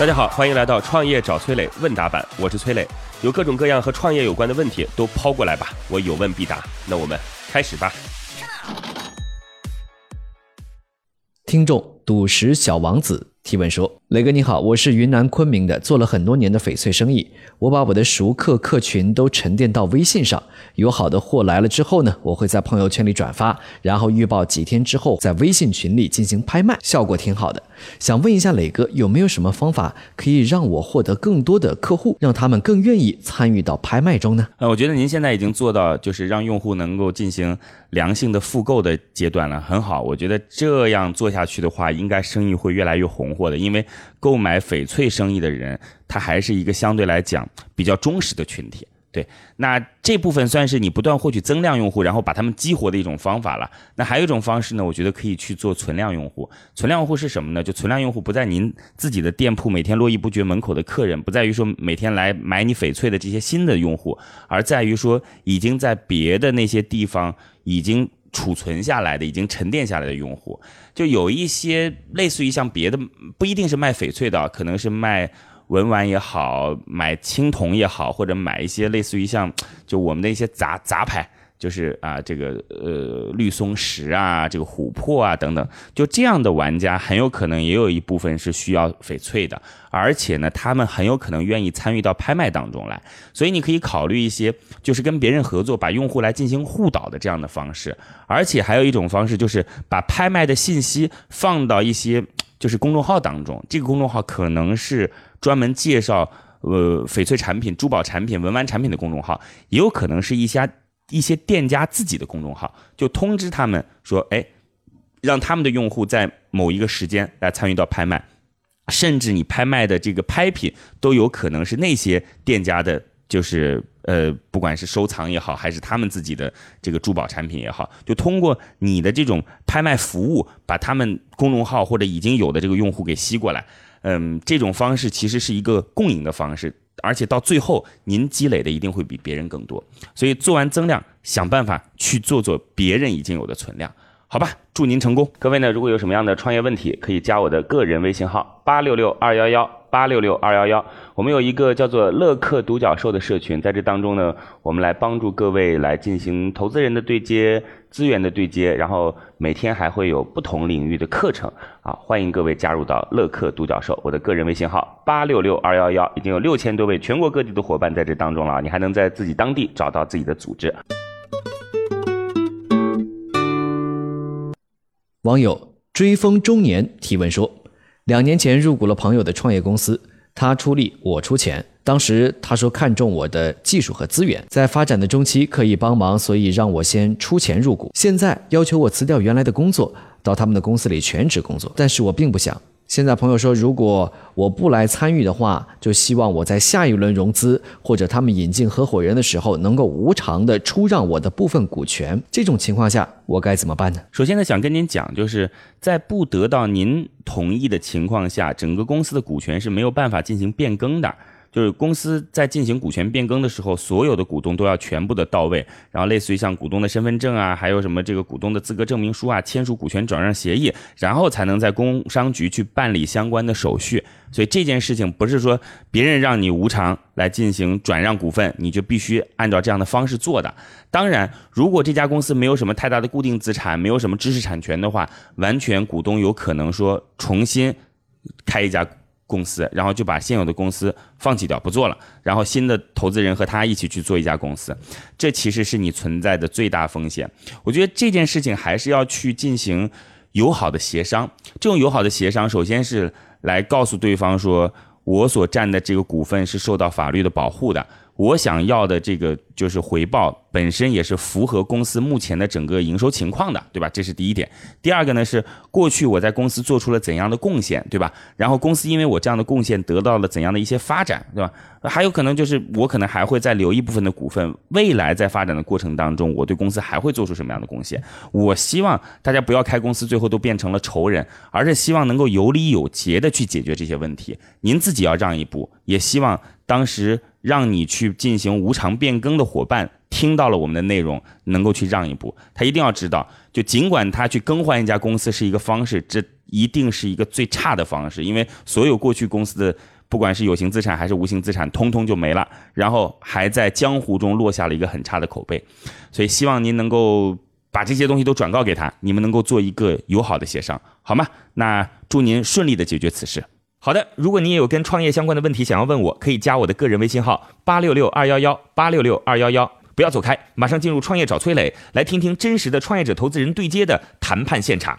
大家好，欢迎来到创业找崔磊问答版，我是崔磊，有各种各样和创业有关的问题都抛过来吧，我有问必答。那我们开始吧。听众赌石小王子。提问说：“磊哥你好，我是云南昆明的，做了很多年的翡翠生意。我把我的熟客客群都沉淀到微信上，有好的货来了之后呢，我会在朋友圈里转发，然后预报几天之后在微信群里进行拍卖，效果挺好的。想问一下磊哥，有没有什么方法可以让我获得更多的客户，让他们更愿意参与到拍卖中呢？”呃，我觉得您现在已经做到就是让用户能够进行良性的复购的阶段了，很好。我觉得这样做下去的话，应该生意会越来越红火。货的，因为购买翡翠生意的人，他还是一个相对来讲比较忠实的群体。对，那这部分算是你不断获取增量用户，然后把他们激活的一种方法了。那还有一种方式呢，我觉得可以去做存量用户。存量用户是什么呢？就存量用户不在您自己的店铺每天络绎不绝门口的客人，不在于说每天来买你翡翠的这些新的用户，而在于说已经在别的那些地方已经。储存下来的、已经沉淀下来的用户，就有一些类似于像别的，不一定是卖翡翠的，可能是卖文玩也好，买青铜也好，或者买一些类似于像就我们的一些杂杂牌。就是啊，这个呃绿松石啊，这个琥珀啊等等，就这样的玩家很有可能也有一部分是需要翡翠的，而且呢，他们很有可能愿意参与到拍卖当中来，所以你可以考虑一些就是跟别人合作，把用户来进行互导的这样的方式，而且还有一种方式就是把拍卖的信息放到一些就是公众号当中，这个公众号可能是专门介绍呃翡翠产品、珠宝产品、文玩产品的公众号，也有可能是一家。一些店家自己的公众号就通知他们说：“哎，让他们的用户在某一个时间来参与到拍卖，甚至你拍卖的这个拍品都有可能是那些店家的，就是呃，不管是收藏也好，还是他们自己的这个珠宝产品也好，就通过你的这种拍卖服务，把他们公众号或者已经有的这个用户给吸过来。嗯，这种方式其实是一个共赢的方式。”而且到最后，您积累的一定会比别人更多，所以做完增量，想办法去做做别人已经有的存量，好吧？祝您成功。各位呢，如果有什么样的创业问题，可以加我的个人微信号八六六二幺幺。八六六二幺幺，我们有一个叫做乐客独角兽的社群，在这当中呢，我们来帮助各位来进行投资人的对接、资源的对接，然后每天还会有不同领域的课程啊，欢迎各位加入到乐客独角兽。我的个人微信号八六六二幺幺，已经有六千多位全国各地的伙伴在这当中了，你还能在自己当地找到自己的组织。网友追风中年提问说。两年前入股了朋友的创业公司，他出力，我出钱。当时他说看中我的技术和资源，在发展的中期可以帮忙，所以让我先出钱入股。现在要求我辞掉原来的工作，到他们的公司里全职工作，但是我并不想。现在朋友说，如果我不来参与的话，就希望我在下一轮融资或者他们引进合伙人的时候，能够无偿的出让我的部分股权。这种情况下，我该怎么办呢？首先呢，想跟您讲，就是在不得到您同意的情况下，整个公司的股权是没有办法进行变更的。就是公司在进行股权变更的时候，所有的股东都要全部的到位，然后类似于像股东的身份证啊，还有什么这个股东的资格证明书啊，签署股权转让协议，然后才能在工商局去办理相关的手续。所以这件事情不是说别人让你无偿来进行转让股份，你就必须按照这样的方式做的。当然，如果这家公司没有什么太大的固定资产，没有什么知识产权的话，完全股东有可能说重新开一家。公司，然后就把现有的公司放弃掉，不做了，然后新的投资人和他一起去做一家公司，这其实是你存在的最大风险。我觉得这件事情还是要去进行友好的协商。这种友好的协商，首先是来告诉对方说，我所占的这个股份是受到法律的保护的。我想要的这个就是回报本身也是符合公司目前的整个营收情况的，对吧？这是第一点。第二个呢是过去我在公司做出了怎样的贡献，对吧？然后公司因为我这样的贡献得到了怎样的一些发展，对吧？还有可能就是我可能还会再留一部分的股份，未来在发展的过程当中，我对公司还会做出什么样的贡献？我希望大家不要开公司最后都变成了仇人，而是希望能够有理有节的去解决这些问题。您自己要让一步，也希望当时。让你去进行无偿变更的伙伴听到了我们的内容，能够去让一步。他一定要知道，就尽管他去更换一家公司是一个方式，这一定是一个最差的方式，因为所有过去公司的不管是有形资产还是无形资产，通通就没了，然后还在江湖中落下了一个很差的口碑。所以希望您能够把这些东西都转告给他，你们能够做一个友好的协商，好吗？那祝您顺利的解决此事。好的，如果你也有跟创业相关的问题想要问我，可以加我的个人微信号八六六二幺幺八六六二幺幺。不要走开，马上进入创业找崔磊，来听听真实的创业者投资人对接的谈判现场。